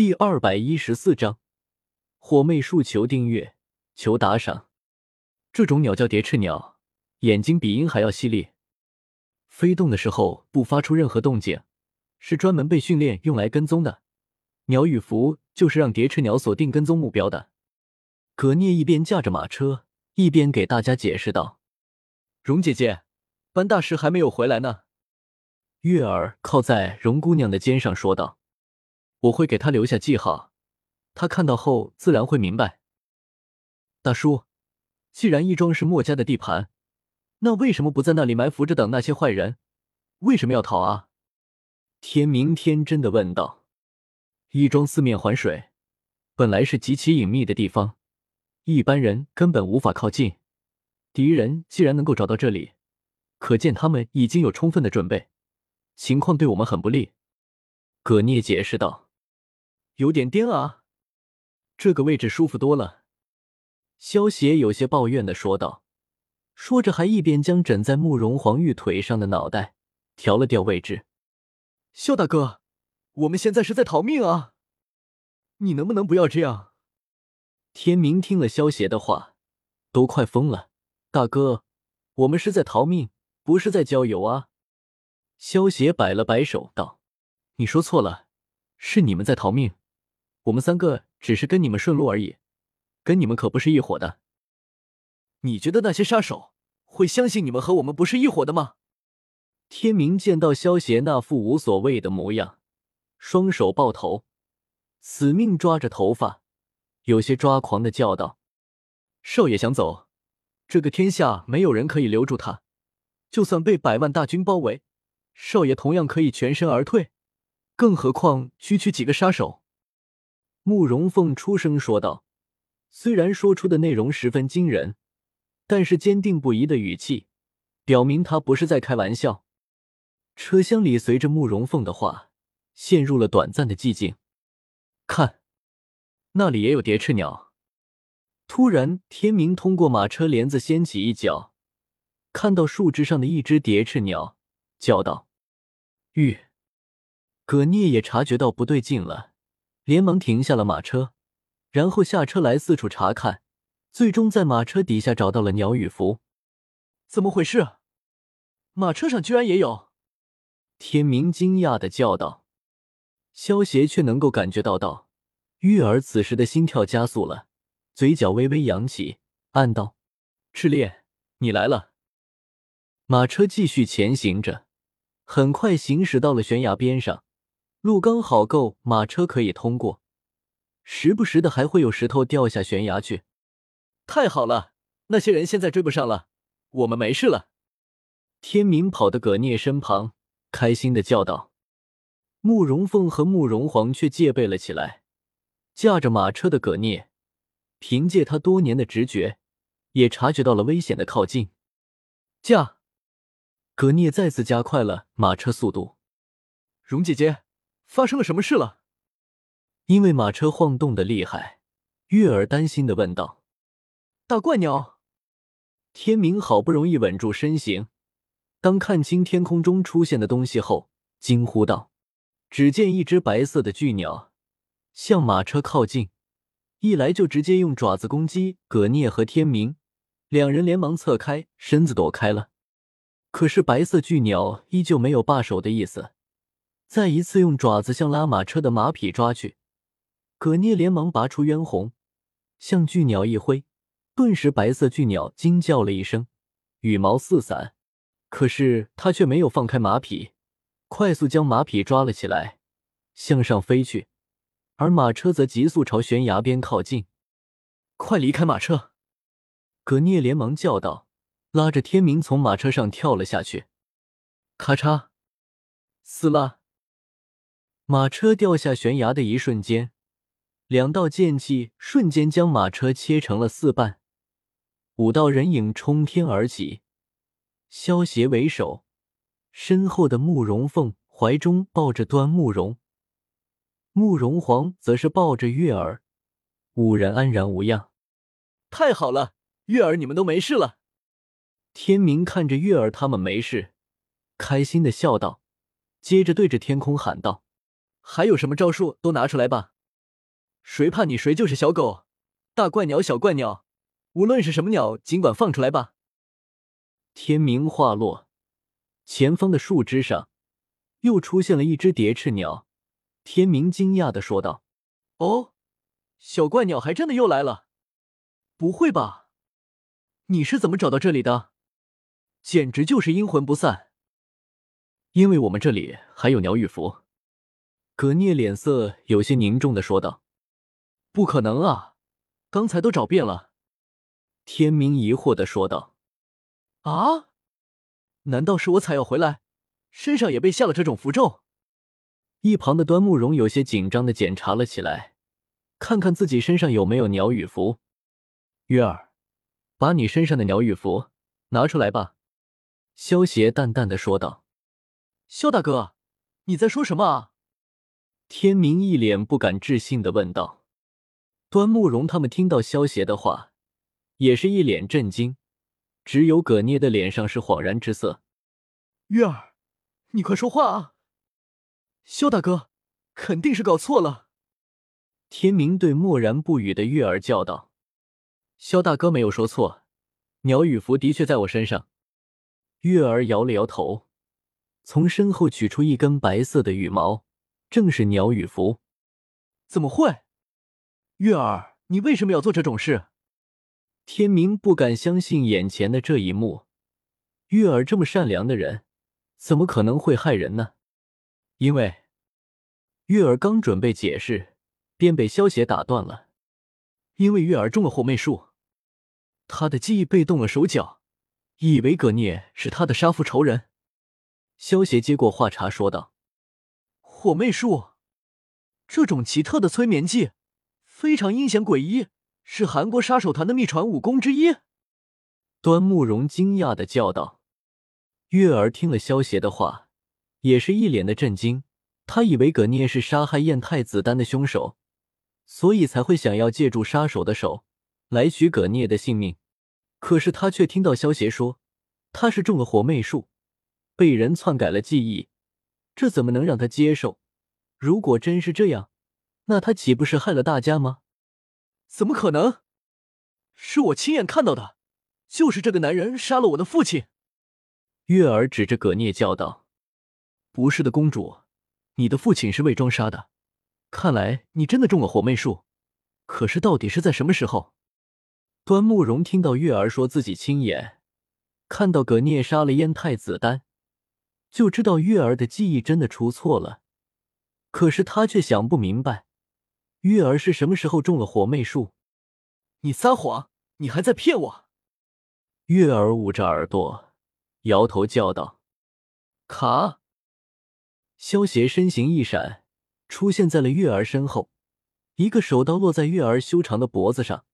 第二百一十四章，火魅树求订阅，求打赏。这种鸟叫蝶翅鸟，眼睛比鹰还要犀利，飞动的时候不发出任何动静，是专门被训练用来跟踪的。鸟羽服就是让蝶翅鸟锁定跟踪目标的。葛聂一边驾着马车，一边给大家解释道：“荣姐姐，班大师还没有回来呢。”月儿靠在荣姑娘的肩上说道：“我会给他留下记号，他看到后自然会明白。”大叔，既然义庄是墨家的地盘，那为什么不在那里埋伏着等那些坏人？为什么要逃啊？天明天真的问道。义庄四面环水，本来是极其隐秘的地方，一般人根本无法靠近。敌人既然能够找到这里，可见他们已经有充分的准备，情况对我们很不利。葛聂解释道：“有点颠啊，这个位置舒服多了。”萧邪有些抱怨的说道，说着还一边将枕在慕容皇玉腿上的脑袋调了调位置。萧大哥。我们现在是在逃命啊！你能不能不要这样？天明听了萧邪的话，都快疯了。大哥，我们是在逃命，不是在郊游啊！萧邪摆了摆手道：“你说错了，是你们在逃命，我们三个只是跟你们顺路而已，跟你们可不是一伙的。你觉得那些杀手会相信你们和我们不是一伙的吗？”天明见到萧邪那副无所谓的模样。双手抱头，死命抓着头发，有些抓狂的叫道：“少爷想走，这个天下没有人可以留住他。就算被百万大军包围，少爷同样可以全身而退。更何况区区几个杀手。”慕容凤出声说道，虽然说出的内容十分惊人，但是坚定不移的语气，表明他不是在开玩笑。车厢里随着慕容凤的话。陷入了短暂的寂静。看，那里也有蝶翅鸟。突然，天明通过马车帘子掀起一角，看到树枝上的一只蝶翅鸟，叫道：“玉！”葛聂也察觉到不对劲了，连忙停下了马车，然后下车来四处查看，最终在马车底下找到了鸟羽服。怎么回事？马车上居然也有！天明惊讶的叫道。萧邪却能够感觉到，到玉儿此时的心跳加速了，嘴角微微扬起，暗道：“赤烈，你来了。”马车继续前行着，很快行驶到了悬崖边上，路刚好够马车可以通过，时不时的还会有石头掉下悬崖去。太好了，那些人现在追不上了，我们没事了。天明跑到葛聂身旁，开心的叫道。慕容凤和慕容皇却戒备了起来。驾着马车的葛聂，凭借他多年的直觉，也察觉到了危险的靠近。驾！葛聂再次加快了马车速度。蓉姐姐，发生了什么事了？因为马车晃动的厉害，月儿担心的问道。大怪鸟！天明好不容易稳住身形，当看清天空中出现的东西后，惊呼道。只见一只白色的巨鸟向马车靠近，一来就直接用爪子攻击葛聂和天明，两人连忙侧开身子躲开了。可是白色巨鸟依旧没有罢手的意思，再一次用爪子向拉马车的马匹抓去。葛聂连忙拔出渊红，向巨鸟一挥，顿时白色巨鸟惊叫了一声，羽毛四散。可是他却没有放开马匹。快速将马匹抓了起来，向上飞去，而马车则急速朝悬崖边靠近。快离开马车！葛聂连忙叫道，拉着天明从马车上跳了下去。咔嚓，撕拉！马车掉下悬崖的一瞬间，两道剑气瞬间将马车切成了四半，五道人影冲天而起，萧邪为首。身后的慕容凤怀中抱着端慕容，慕容皇则是抱着月儿，五人安然无恙。太好了，月儿你们都没事了。天明看着月儿他们没事，开心的笑道，接着对着天空喊道：“还有什么招数都拿出来吧，谁怕你谁就是小狗，大怪鸟、小怪鸟，无论是什么鸟，尽管放出来吧。天明话落，前方的树枝上又出现了一只蝶翅鸟。天明惊讶的说道：“哦，小怪鸟还真的又来了？不会吧？你是怎么找到这里的？简直就是阴魂不散！因为我们这里还有鸟羽符。”葛聂脸色有些凝重的说道：“不可能啊，刚才都找遍了。”天明疑惑的说道：“啊，难道是我采药回来，身上也被下了这种符咒？”一旁的端木荣有些紧张的检查了起来，看看自己身上有没有鸟羽符。月儿，把你身上的鸟羽符拿出来吧。”萧邪淡淡的说道。“萧大哥，你在说什么啊？”天明一脸不敢置信的问道。端慕容他们听到萧邪的话，也是一脸震惊，只有葛聂的脸上是恍然之色。月儿，你快说话啊！萧大哥，肯定是搞错了。天明对默然不语的月儿叫道：“萧大哥没有说错，鸟羽符的确在我身上。”月儿摇了摇头，从身后取出一根白色的羽毛。正是鸟羽符，怎么会？月儿，你为什么要做这种事？天明不敢相信眼前的这一幕。月儿这么善良的人，怎么可能会害人呢？因为月儿刚准备解释，便被萧邪打断了。因为月儿中了火媚术，他的记忆被动了手脚，以为葛聂是他的杀父仇人。萧邪接过话茬说道。火魅术，这种奇特的催眠技非常阴险诡异，是韩国杀手团的秘传武功之一。端木荣惊讶的叫道。月儿听了萧邪的话，也是一脸的震惊。他以为葛聂是杀害燕太子丹的凶手，所以才会想要借助杀手的手来取葛聂的性命。可是他却听到萧邪说他是中了火魅术，被人篡改了记忆。这怎么能让他接受？如果真是这样，那他岂不是害了大家吗？怎么可能？是我亲眼看到的，就是这个男人杀了我的父亲。月儿指着葛聂叫道：“不是的，公主，你的父亲是魏庄杀的。看来你真的中了火魅术。可是到底是在什么时候？”端木荣听到月儿说自己亲眼看到葛聂杀了燕太子丹。就知道月儿的记忆真的出错了，可是他却想不明白，月儿是什么时候中了火魅术？你撒谎！你还在骗我！月儿捂着耳朵，摇头叫道：“卡！”萧邪身形一闪，出现在了月儿身后，一个手刀落在月儿修长的脖子上，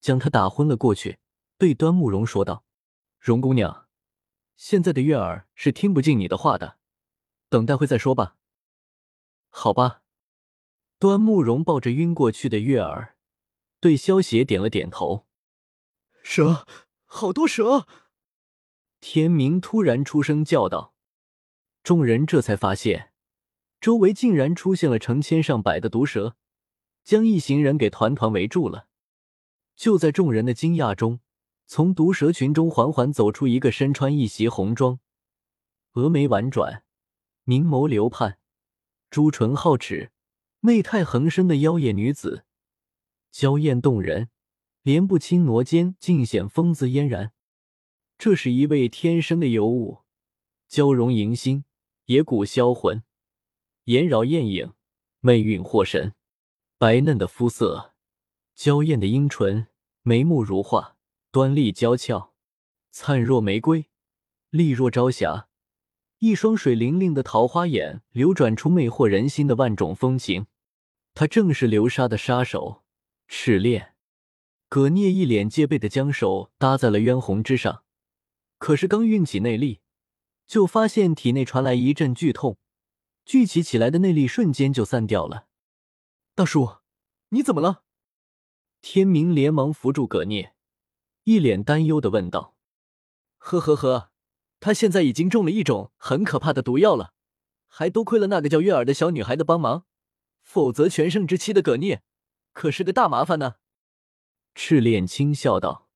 将她打昏了过去，对端木荣说道：“荣姑娘。”现在的月儿是听不进你的话的，等待会再说吧。好吧。端木荣抱着晕过去的月儿，对萧邪点了点头。蛇，好多蛇！天明突然出声叫道。众人这才发现，周围竟然出现了成千上百的毒蛇，将一行人给团团围住了。就在众人的惊讶中。从毒蛇群中缓缓走出一个身穿一袭红装、峨眉婉转、明眸流盼、朱唇皓齿、媚态横生的妖艳女子，娇艳动人，莲步轻挪间尽显风姿嫣然。这是一位天生的尤物，娇容迎心，野骨销魂，颜娆艳影，媚韵惑神。白嫩的肤色，娇艳的樱唇，眉目如画。端丽娇俏，灿若玫瑰，丽若朝霞，一双水灵灵的桃花眼流转出魅惑人心的万种风情。他正是流沙的杀手赤练。葛聂一脸戒备的将手搭在了渊虹之上，可是刚运起内力，就发现体内传来一阵剧痛，聚集起来的内力瞬间就散掉了。大叔，你怎么了？天明连忙扶住葛聂。一脸担忧的问道：“呵呵呵，他现在已经中了一种很可怕的毒药了，还多亏了那个叫月儿的小女孩的帮忙，否则全盛之期的葛聂可是个大麻烦呢。赤练轻笑道：“